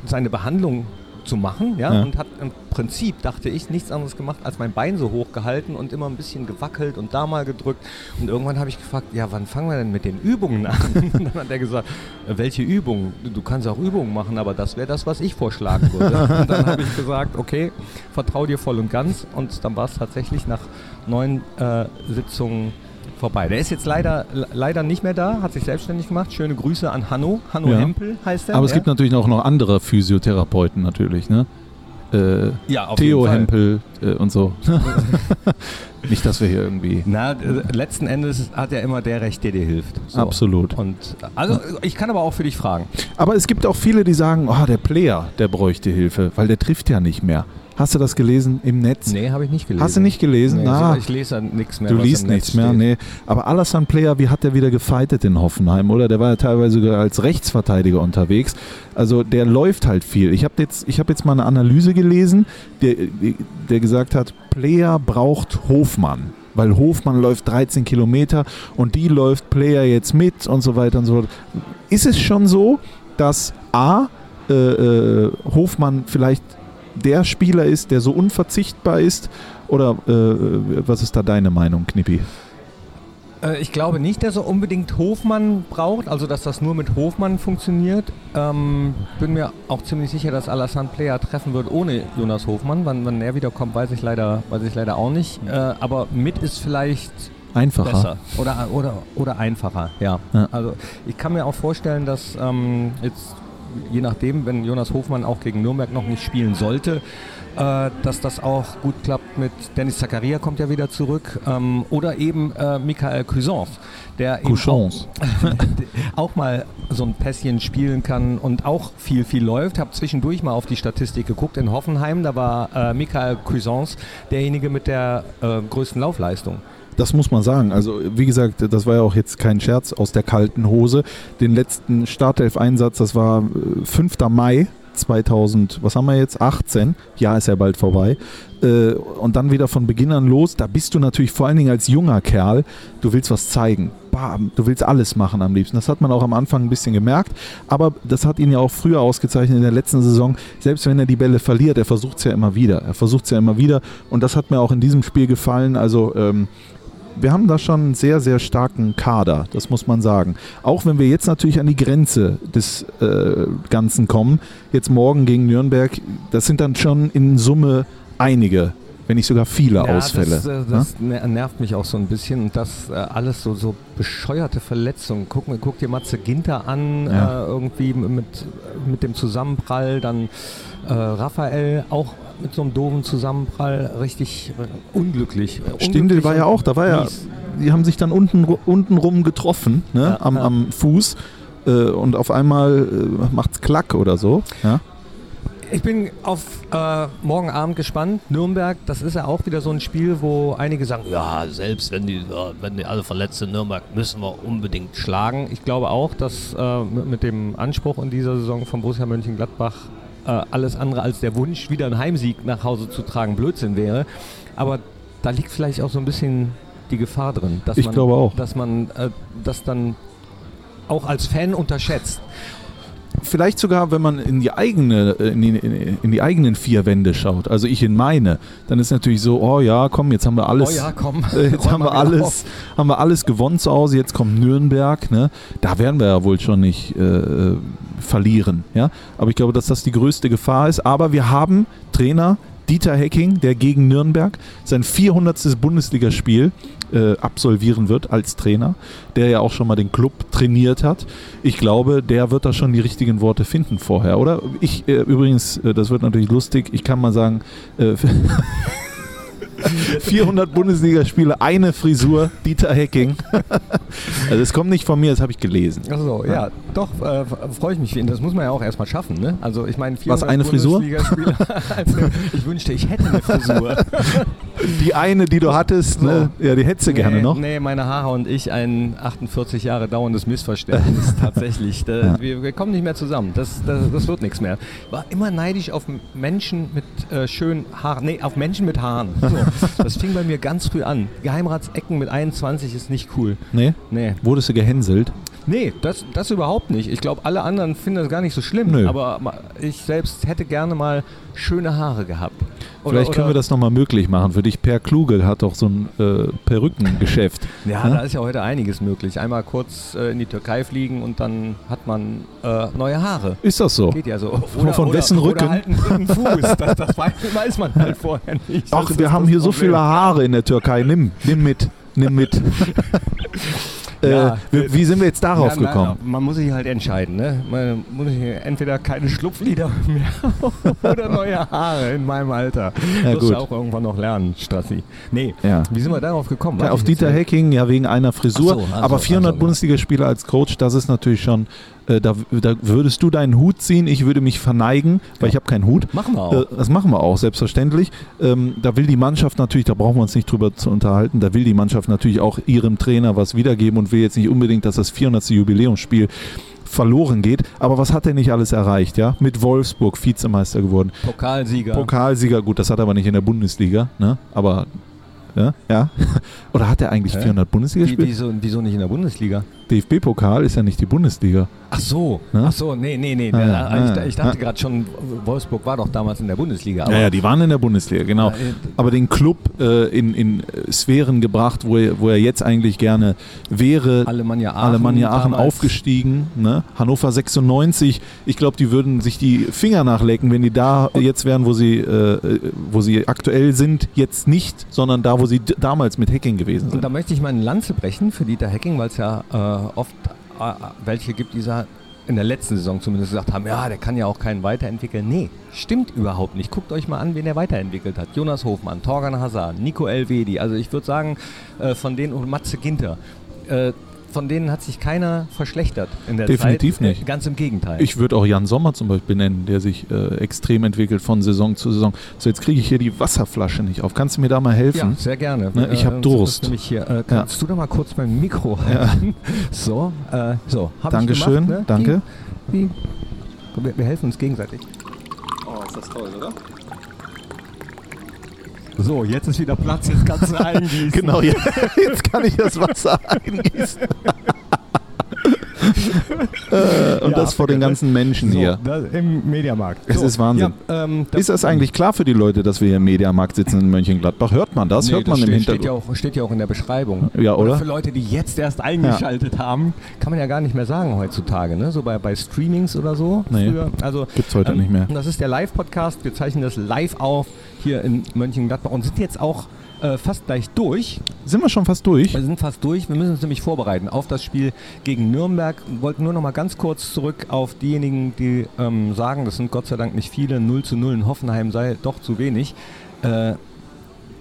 S1: seine Behandlung zu machen, ja,
S2: Ja.
S1: und hat im Prinzip, dachte ich, nichts anderes gemacht, als mein Bein so hoch gehalten und immer ein bisschen gewackelt und da mal gedrückt. Und irgendwann habe ich gefragt, ja, wann fangen wir denn mit den Übungen an? Und dann hat er gesagt, äh, welche Übungen? Du- Du kannst auch Übungen machen, aber das wäre das, was ich vorschlagen würde. und dann habe ich gesagt, okay, vertrau dir voll und ganz. Und dann war es tatsächlich nach neun äh, Sitzungen vorbei. Der ist jetzt leider, le- leider nicht mehr da, hat sich selbstständig gemacht. Schöne Grüße an Hanno. Hanno
S2: Ja.
S1: Hempel heißt er.
S2: aber es
S1: ja?
S2: gibt natürlich auch noch andere Physiotherapeuten natürlich, ne? Äh,
S1: ja,
S2: Theo. Hempel äh, und so. Nicht, dass wir hier irgendwie.
S1: Na, äh, letzten Endes hat ja immer der Recht, der dir hilft. So.
S2: Absolut.
S1: Und also ich kann aber auch für dich fragen.
S2: Aber es gibt auch viele, die sagen, oh, der Player, der bräuchte Hilfe, weil der trifft ja nicht mehr. Hast du das gelesen im Netz?
S1: Nee, habe ich nicht gelesen.
S2: Hast du nicht gelesen?
S1: Nee,
S2: Na,
S1: so, ich lese ja nichts mehr.
S2: du liest nichts mehr, nee. Aber Alassane Player, wie hat der wieder gefightet in Hoffenheim, oder? Der war ja teilweise sogar als Rechtsverteidiger unterwegs. Also der läuft halt viel. Ich habe jetzt, ich hab jetzt mal eine Analyse gelesen, der, der gesagt hat, Player braucht Hofmann. Weil Hofmann läuft 13 Kilometer und die läuft Player jetzt mit und so weiter und so fort. Ist es schon so, dass A, äh, äh, Hofmann vielleicht der Spieler ist, der so unverzichtbar ist? Oder äh, was ist da deine Meinung, Knippi?
S1: Äh, ich glaube nicht, dass er unbedingt Hofmann braucht, also dass das nur mit Hofmann funktioniert. Ähm, bin mir auch ziemlich sicher, dass Alassane Player treffen wird ohne Jonas Hofmann. Wann, wann er wiederkommt, weiß ich leider, weiß ich leider auch nicht. Äh, aber mit ist vielleicht
S2: Einfacher.
S1: besser oder, oder, oder einfacher, ja.
S2: Ja.
S1: Also ich kann mir auch vorstellen, dass ähm, jetzt, je nachdem, wenn Jonas Hofmann auch gegen Nürnberg noch nicht spielen sollte, äh, dass das auch gut klappt mit Dennis Zakaria kommt ja wieder zurück ähm, oder eben äh, Michael Cuisance, der eben
S2: Couchons.
S1: auch mal so ein Pässchen spielen kann und auch viel, viel läuft. Habe zwischendurch mal auf die Statistik geguckt in Hoffenheim. Da war äh, Michael Cuisance derjenige mit der äh, größten Laufleistung.
S2: Das muss man sagen. Also, wie gesagt, das war ja auch jetzt kein Scherz aus der kalten Hose. Den letzten Startelf-Einsatz, das war äh, 5. Mai 2000, was haben wir jetzt? 18. Ja, ist ja bald vorbei. Äh, und dann wieder von Beginn an los. Da bist du natürlich vor allen Dingen als junger Kerl, du willst was zeigen. Bam, du willst alles machen am liebsten. Das hat man auch am Anfang ein bisschen gemerkt. Aber das hat ihn ja auch früher ausgezeichnet in der letzten Saison. Selbst wenn er die Bälle verliert, er versucht es ja immer wieder. Er versucht es ja immer wieder. Und das hat mir auch in diesem Spiel gefallen. Also ähm, wir haben da schon einen sehr, sehr starken Kader, das muss man sagen. Auch wenn wir jetzt natürlich an die Grenze des äh, Ganzen kommen, jetzt morgen gegen Nürnberg, das sind dann schon in Summe einige, wenn nicht sogar viele
S1: Ja,
S2: Ausfälle.
S1: Das, äh, das ner- nervt mich auch so ein bisschen und das äh, alles so, so bescheuerte Verletzungen. Guck, guck dir Matze Ginter an,
S2: Ja.
S1: äh, irgendwie mit, mit dem Zusammenprall, dann äh, Raphael auch mit so einem doofen Zusammenprall, richtig äh, unglücklich. äh, unglücklich
S2: war ja auch, da war ja, die haben sich dann unten, unten rum getroffen, ne,
S1: Ja,
S2: am,
S1: ja.
S2: am Fuß. Äh, und auf einmal äh, macht's Klack oder so. Ja?
S1: Ich bin auf äh, morgen Abend gespannt. Nürnberg, das ist ja auch wieder so ein Spiel, wo einige sagen, ja, selbst wenn die, äh, wenn die alle verletzt sind, Nürnberg müssen wir unbedingt schlagen. Ich glaube auch, dass äh, mit, mit dem Anspruch in dieser Saison von Borussia Mönchengladbach äh, alles andere als der Wunsch, wieder einen Heimsieg nach Hause zu tragen, Blödsinn wäre. Aber da liegt vielleicht auch so ein bisschen die Gefahr drin, dass
S2: Ich
S1: man,
S2: glaube auch.
S1: dass man äh, das dann auch als Fan unterschätzt.
S2: Vielleicht sogar, wenn man in die eigene, äh, in die, in die eigenen vier Wände schaut, also ich in meine, dann ist natürlich so, oh ja, komm, jetzt haben wir alles,
S1: oh ja, komm.
S2: jetzt haben wir alles, haben wir alles gewonnen zu Hause, jetzt kommt Nürnberg, ne? Da werden wir ja wohl schon nicht äh, verlieren, ja. Aber ich glaube, dass das die größte Gefahr ist. Aber wir haben Trainer Dieter Hecking, der gegen Nürnberg sein 400. Bundesligaspiel äh, absolvieren wird als Trainer, der ja auch schon mal den Club trainiert hat. Ich glaube, der wird da schon die richtigen Worte finden vorher, oder? Ich äh, übrigens, äh, das wird natürlich lustig, ich kann mal sagen, äh, 400 Bundesligaspiele, eine Frisur, Dieter Hecking. also es kommt nicht von mir, das habe ich gelesen.
S1: Achso, ja, doch, äh, freue ich mich. Das muss man ja auch erstmal schaffen, ne? Also ich meine, 400
S2: eine Frisur?
S1: Bundesligaspieler. also, ich wünschte, ich hätte eine Frisur.
S2: Die eine, die du hattest, ne? ja, die hättest du gerne
S1: nee,
S2: noch.
S1: Nee, meine Haare und ich ein 48 Jahre dauerndes Missverständnis tatsächlich. Da,
S2: Ja.
S1: wir, wir kommen nicht mehr zusammen. Das, das, das wird nichts mehr. War immer neidisch auf Menschen mit äh, schönen Haaren. Nee, auf Menschen mit Haaren. So, das fing bei mir ganz früh an. Geheimratsecken mit 21 ist nicht cool.
S2: Nee?
S1: Nee.
S2: Wurdest du gehänselt?
S1: Nee, das, das überhaupt nicht. Ich glaube, alle anderen finden das gar nicht so schlimm.
S2: Nö.
S1: Aber ich selbst hätte gerne mal schöne Haare gehabt.
S2: Vielleicht können wir das nochmal möglich machen für dich. Per Kluge hat doch so ein äh, Perückengeschäft.
S1: Ja,
S2: Ne?
S1: da ist ja heute einiges möglich. Einmal kurz äh, in die Türkei fliegen und dann hat man äh, neue Haare.
S2: Ist das so?
S1: Geht ja so.
S2: von wessen Rücken?
S1: Oder halt einen Fuß. Das, das weiß, weiß man halt vorher nicht. Das
S2: Ach,
S1: ist
S2: wir
S1: das
S2: haben hier so viele Haare in der Türkei. Nimm, nimm mit, nimm mit. Äh,
S1: Ja.
S2: wie, wie sind wir jetzt darauf
S1: Ja,
S2: gekommen?
S1: Man muss sich halt entscheiden. Ne? Man muss sich entweder keine Schlupflieder mehr oder neue Haare in meinem Alter.
S2: Ja,
S1: Wirst
S2: gut.
S1: du auch irgendwann noch lernen, Strassi. Nee,
S2: Ja.
S1: wie sind wir darauf gekommen?
S2: Ja, auf
S1: ich
S2: Dieter. Hecking, ja, wegen einer Frisur.
S1: So, ach
S2: aber
S1: so,
S2: 400
S1: ach so,
S2: Bundesligaspiele als Coach, das ist natürlich schon, äh, da, da würdest du deinen Hut ziehen, ich würde mich verneigen, weil ich habe keinen Hut.
S1: Machen wir auch.
S2: Äh, das machen wir auch, selbstverständlich. Ähm, da will die Mannschaft natürlich, da brauchen wir uns nicht drüber zu unterhalten, da will die Mannschaft natürlich auch ihrem Trainer was wiedergeben und will jetzt nicht unbedingt, dass das 400. Jubiläumsspiel verloren geht. Aber was hat er nicht alles erreicht, ja? Mit Wolfsburg Vizemeister geworden.
S1: Pokalsieger.
S2: Pokalsieger, gut, das hat er aber nicht in der Bundesliga, ne? Aber, ja, ja. Oder hat er eigentlich
S1: Hä?
S2: 400
S1: Wie,
S2: Bundesligaspiele?
S1: wieso, wieso nicht in der Bundesliga?
S2: DFB-Pokal ist ja nicht die Bundesliga.
S1: Ach so,
S2: Ne?
S1: ach so, nee, nee, nee.
S2: Ah,
S1: Der-
S2: ah,
S1: ich, ich dachte
S2: ah.
S1: gerade schon, Wolfsburg war doch damals in der Bundesliga.
S2: ja, ja, die waren in der Bundesliga, genau.
S1: Äh,
S2: Aber den Club äh, in, in äh, Sphären gebracht, wo er, wo er jetzt eigentlich gerne wäre.
S1: Alemannia Aachen.
S2: Alemannia Aachen
S1: damals.
S2: aufgestiegen. Ne? Hannover 96. Ich glaube, die würden sich die Finger nachlecken, wenn die da jetzt wären, wo sie, äh, äh, wo sie aktuell sind. Jetzt nicht, sondern da, wo sie damals mit Hacking gewesen
S1: Und
S2: sind.
S1: da möchte ich mal eine Lanze brechen für Dieter Hecking, weil es ja äh, oft äh, welche gibt, die in der letzten Saison zumindest gesagt haben, ja, der kann ja auch keinen weiterentwickeln. Nee, stimmt überhaupt nicht. Guckt euch mal an, wen er weiterentwickelt hat. Jonas Hofmann, Torgan Hazard, Nico Elvedi. Also ich würde sagen, äh, von denen und Matze Ginter. Äh, von denen hat sich keiner verschlechtert in der
S2: Definitiv
S1: Zeit.
S2: Nicht.
S1: Ganz im Gegenteil.
S2: Ich würde auch Jan Sommer zum Beispiel nennen, der sich äh, extrem entwickelt von Saison zu Saison. So, jetzt kriege ich hier die Wasserflasche nicht auf. Kannst du mir da mal
S1: ja,
S2: helfen?
S1: sehr gerne.
S2: Ne, ich
S1: Äh,
S2: Durst.
S1: das ist Nämlich hier, äh, kannst du da mal kurz mein Mikro
S2: Ja.
S1: halten? So, äh, so. Hab ich
S2: Dankeschön,
S1: gemacht, ne?
S2: danke.
S1: Wie, wie, wir, wir helfen uns gegenseitig.
S2: das toll, oder?
S1: So, jetzt ist wieder Platz, jetzt kannst du eingießen.
S2: Genau, ja. jetzt kann ich das Wasser eingießen. Äh, und
S1: Ja,
S2: das vor den ganzen Menschen
S1: So,
S2: hier.
S1: das, Im Mediamarkt.
S2: Es
S1: so,
S2: ist Wahnsinn.
S1: Ja, ähm,
S2: Ist das eigentlich klar für die Leute, dass wir hier im Mediamarkt sitzen in Mönchengladbach? Hört man das?
S1: Nee,
S2: Hört man
S1: das
S2: im
S1: steht, steht,
S2: Hintergrund?
S1: ja auch, steht ja auch in der Beschreibung.
S2: Ja, oder?
S1: Für Leute, die jetzt erst eingeschaltet haben, kann man ja gar nicht mehr sagen heutzutage. Ne? So bei, bei Streamings oder so.
S2: Nee.
S1: Früher. Also,
S2: Gibt's heute nicht mehr.
S1: Das ist der Live-Podcast. Wir zeichnen das live auf hier in Mönchengladbach und sind jetzt auch äh, fast gleich durch.
S2: Sind wir schon fast durch?
S1: Wir sind fast durch. Wir müssen uns nämlich vorbereiten auf das Spiel gegen Nürnberg. Wollten nur noch mal ganz kurz zurück auf diejenigen, die ähm, sagen, das sind Gott sei Dank nicht viele, 0 zu 0 in Hoffenheim sei doch zu wenig. Äh,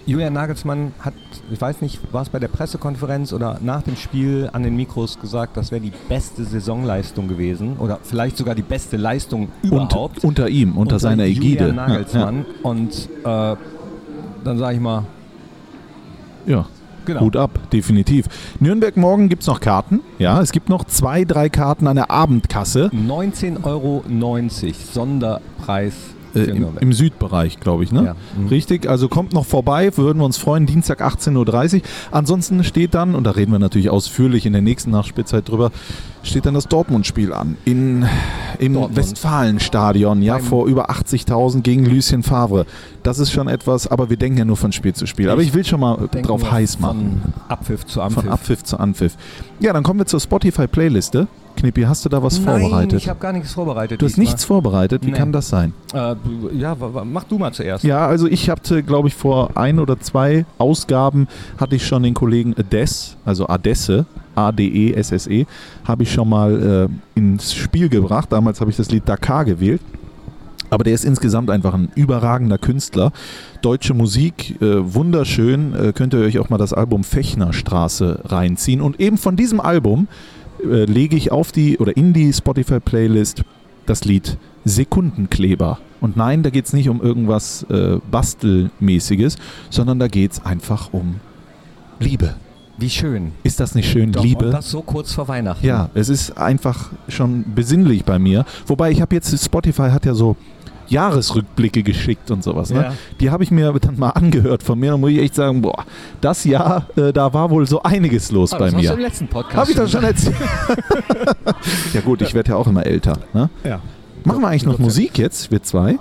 S1: Julian Nagelsmann hat, ich weiß nicht, war es bei der Pressekonferenz oder nach dem Spiel an den Mikros gesagt, das wäre die beste Saisonleistung gewesen oder vielleicht sogar die beste Leistung überhaupt.
S2: Und, unter ihm, unter, seiner Ägide.
S1: Julian Nagelsmann. Und äh, dann sage ich mal,
S2: Ja,
S1: genau.
S2: Hut ab, definitiv. Nürnberg morgen gibt es noch Karten. Ja, es gibt noch zwei, drei Karten an der Abendkasse.
S1: 19,90 Euro Sonderpreis
S2: Äh,
S1: für
S2: im. Im Südbereich, glaube ich, ne?
S1: Ja. Mhm.
S2: Richtig, also kommt noch vorbei, würden wir uns freuen, Dienstag 18.30 Uhr. Ansonsten steht dann, und da reden wir natürlich ausführlich in der nächsten Nachspielzeit drüber, steht dann das Dortmund-Spiel an. In, Im
S1: Dortmund.
S2: Westfalenstadion, ja,
S1: Beim-
S2: vor über 80.000 gegen Lucien Favre. Das ist schon etwas, aber wir denken ja nur von Spiel zu Spiel. Aber ich will schon mal drauf heiß machen.
S1: Von Abpfiff zu Anpfiff.
S2: Von Abpfiff zu Anpfiff. Ja, dann kommen wir zur Spotify-Playliste. Knippi, hast du da was
S1: Nein,
S2: vorbereitet?
S1: ich habe gar nichts vorbereitet.
S2: Du hast nichts vorbereitet. Wie
S1: Nee.
S2: kann das sein?
S1: Äh, ja, mach du mal zuerst.
S2: Ja, also ich hatte, glaube ich, vor ein oder zwei Ausgaben hatte ich schon den Kollegen Ades, also Adesse, A-D-E-S-S-E, E, habe ich schon mal äh, ins Spiel gebracht. Damals habe ich das Lied Dakar gewählt. Aber der ist insgesamt einfach ein überragender Künstler. Deutsche Musik, äh, wunderschön. Äh, könnt ihr euch auch mal das Album Fechnerstraße reinziehen. Und eben von diesem Album äh, lege ich auf die oder in die Spotify-Playlist das Lied Sekundenkleber. Und nein, da geht es nicht um irgendwas äh, Bastelmäßiges, sondern da geht es einfach um Liebe.
S1: Wie schön.
S2: Ist das nicht schön?
S1: Doch,
S2: Liebe.
S1: Und das so kurz vor Weihnachten.
S2: Ja, es ist einfach schon besinnlich bei mir. Wobei ich habe jetzt, Spotify hat ja so Jahresrückblicke geschickt und sowas. Ne?
S1: Ja.
S2: Die habe ich mir dann mal angehört von mir. Da muss ich echt sagen, boah, das Jahr, äh, da war wohl so einiges los
S1: Ah,
S2: bei
S1: das hast du
S2: mir.
S1: im letzten Podcast.
S2: Habe ich das schon erzählt? ja gut, ich werde ja auch immer älter. Ne?
S1: Ja.
S2: Machen wir eigentlich noch. Musik jetzt, wir zwei?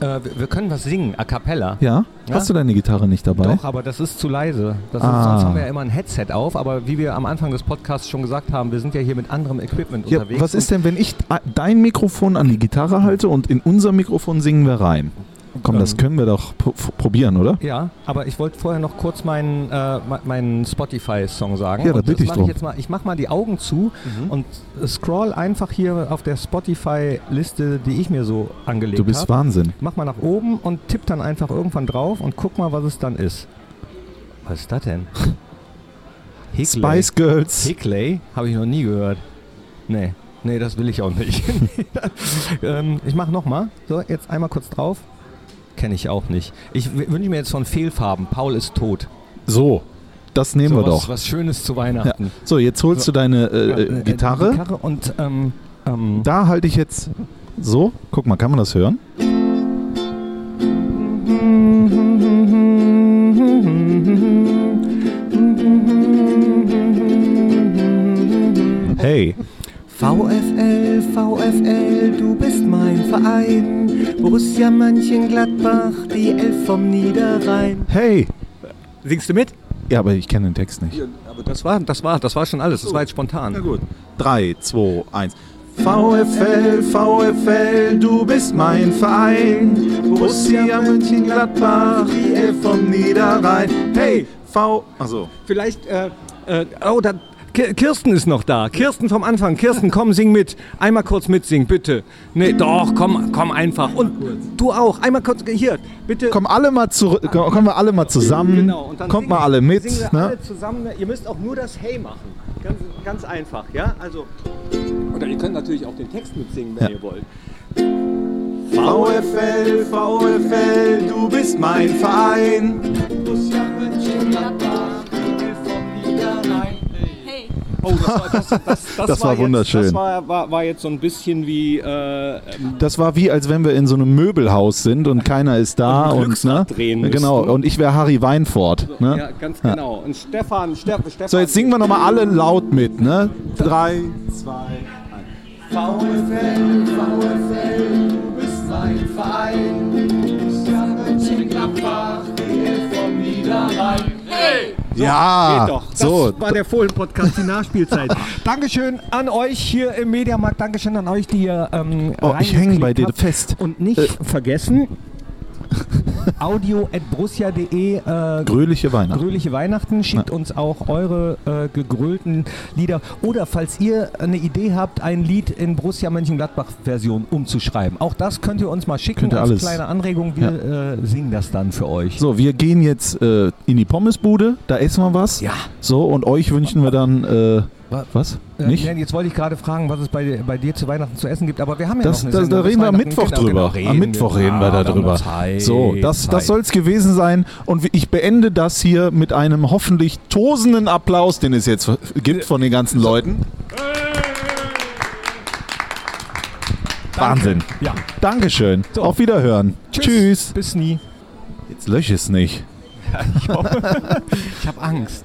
S1: Äh, wir, können was singen, a cappella.
S2: Ja?
S1: Ja.
S2: Hast du deine Gitarre nicht dabei?
S1: Doch, aber das ist zu leise. Das ist,
S2: Ah.
S1: Sonst haben wir ja immer ein Headset auf, aber wie wir am Anfang des Podcasts schon gesagt haben, wir sind ja hier mit anderem Equipment
S2: Ja,
S1: unterwegs.
S2: was ist denn, wenn ich dein Mikrofon an die Gitarre halte und in unser Mikrofon singen wir rein? Komm, das
S1: Ähm.
S2: können wir doch pro probieren, oder?
S1: Ja, aber ich wollte vorher noch kurz meinen, äh, me- meinen Spotify-Song sagen.
S2: Ja, da bitte ich
S1: mach
S2: drum.
S1: Ich, jetzt mal, ich mach mal die Augen zu und scroll einfach hier auf der Spotify-Liste, die ich mir so angelegt
S2: Du bist
S1: habe.
S2: Wahnsinn.
S1: Mach mal nach oben und tipp dann einfach irgendwann drauf und guck mal, was es dann ist. Was ist das denn? Hickley.
S2: Spice Girls.
S1: Hickley? Habe ich noch nie gehört. Nee, nee, das will ich auch nicht. ähm, ich mache nochmal. So, jetzt einmal kurz drauf. Kenne ich auch nicht. Ich wünsche mir jetzt von Fehlfarben. Paul ist tot.
S2: So, das nehmen
S1: so
S2: wir
S1: was,
S2: doch.
S1: Was Schönes zu
S2: Ja.
S1: Weihnachten.
S2: So, jetzt holst
S1: So.
S2: du deine Äh,
S1: äh,
S2: äh, Gitarre.
S1: Gitarre und ähm, ähm,
S2: Da halte ich jetzt so. Guck mal, kann man das hören? Hey,
S7: VfL, VfL, du bist mein Verein. Borussia Mönchengladbach, die Elf vom Niederrhein.
S2: hey.
S1: Singst du mit?
S2: Ja, aber ich kenne den Text nicht.
S1: aber das war, das war, das war schon alles. Das war jetzt spontan.
S2: Na gut. 3, 2, 1. VfL, VfL, du bist mein Verein. Borussia Mönchengladbach, die Elf vom Niederrhein. Hey, V. Achso.
S1: Vielleicht, äh, äh, oh, da, Kirsten ist noch da. Kirsten vom Anfang. Kirsten, komm, sing mit. Einmal kurz mitsingen, bitte. Nee, doch, komm, komm einfach. Und du auch. Einmal kurz, hier, bitte.
S2: Kommen alle mal zurück, kommen wir alle mal zusammen.
S1: Genau, und dann
S2: Kommt mal alle mit.
S1: Singen wir
S2: Ne?
S1: alle zusammen. Ihr müsst auch nur das Hey machen. Ganz, ganz einfach, ja? Also. Oder ihr könnt natürlich auch den Text mitsingen, wenn
S2: Ja.
S1: ihr wollt.
S2: VfL, VfL, du bist mein Verein.
S4: Hey,
S1: Oh, das war, das, das,
S2: Das war wunderschön.
S1: Jetzt, das war, war, war jetzt so ein bisschen wie äh, ähm,
S2: Das war wie, als wenn wir in so einem Möbelhaus sind und keiner ist da.
S1: Und
S2: Und, ne?
S1: drehen
S2: Genau,
S1: müssten.
S2: und ich wäre Harry Weinfurt. Ne?
S1: ja, ganz genau. Und Stefan, Ste Stefan.
S2: So, jetzt singen wir nochmal alle laut mit. Ne? Drei, zwei,
S7: VfL, VfL, du bist mein Verein.
S2: Ja,
S1: Geht doch. Das
S2: so.
S1: war der Fohlen-Podcast, die Nachspielzeit. Dankeschön an euch hier im Mediamarkt. Dankeschön an euch, die hier ähm,
S2: Oh, ich hänge bei dir fest.
S1: Und nicht vergessen, audio.brussia.de äh,
S2: Gröhliche Weihnachten.
S1: Gröhliche Weihnachten. Schickt uns auch eure äh, gegrölten Lieder. Oder falls ihr eine Idee habt, ein Lied in Borussia Mönchengladbach-Version umzuschreiben. Auch das könnt ihr uns mal schicken
S2: Könnt ihr
S1: als
S2: alles.
S1: kleine Anregung. Wir äh, singen das dann für euch.
S2: So, wir gehen jetzt äh, in die Pommesbude, da essen wir was.
S1: Ja.
S2: So, und euch wünschen wir dann, äh, was?
S1: Äh,
S2: Nicht?
S1: Jan, jetzt wollte ich gerade fragen, was es bei, bei dir zu Weihnachten zu essen gibt, aber wir haben ja
S2: Das,
S1: noch eine
S2: das, da reden wir am. Mittwoch
S1: Genau,
S2: drüber.
S1: genau,
S2: am Mittwoch reden wir
S1: Ja,
S2: da
S1: da haben
S2: drüber.
S1: Zeit,
S2: so, das,
S1: Zeit.
S2: das soll es gewesen sein. Und ich beende das hier mit einem hoffentlich tosenden Applaus, den es jetzt gibt von den ganzen Leuten. Wahnsinn.
S1: Ja.
S2: Dankeschön.
S1: So.
S2: Auf Wiederhören.
S1: Tschüss.
S2: Tschüss.
S1: Bis nie.
S2: Jetzt lösche es nicht.
S1: Ich habe Angst.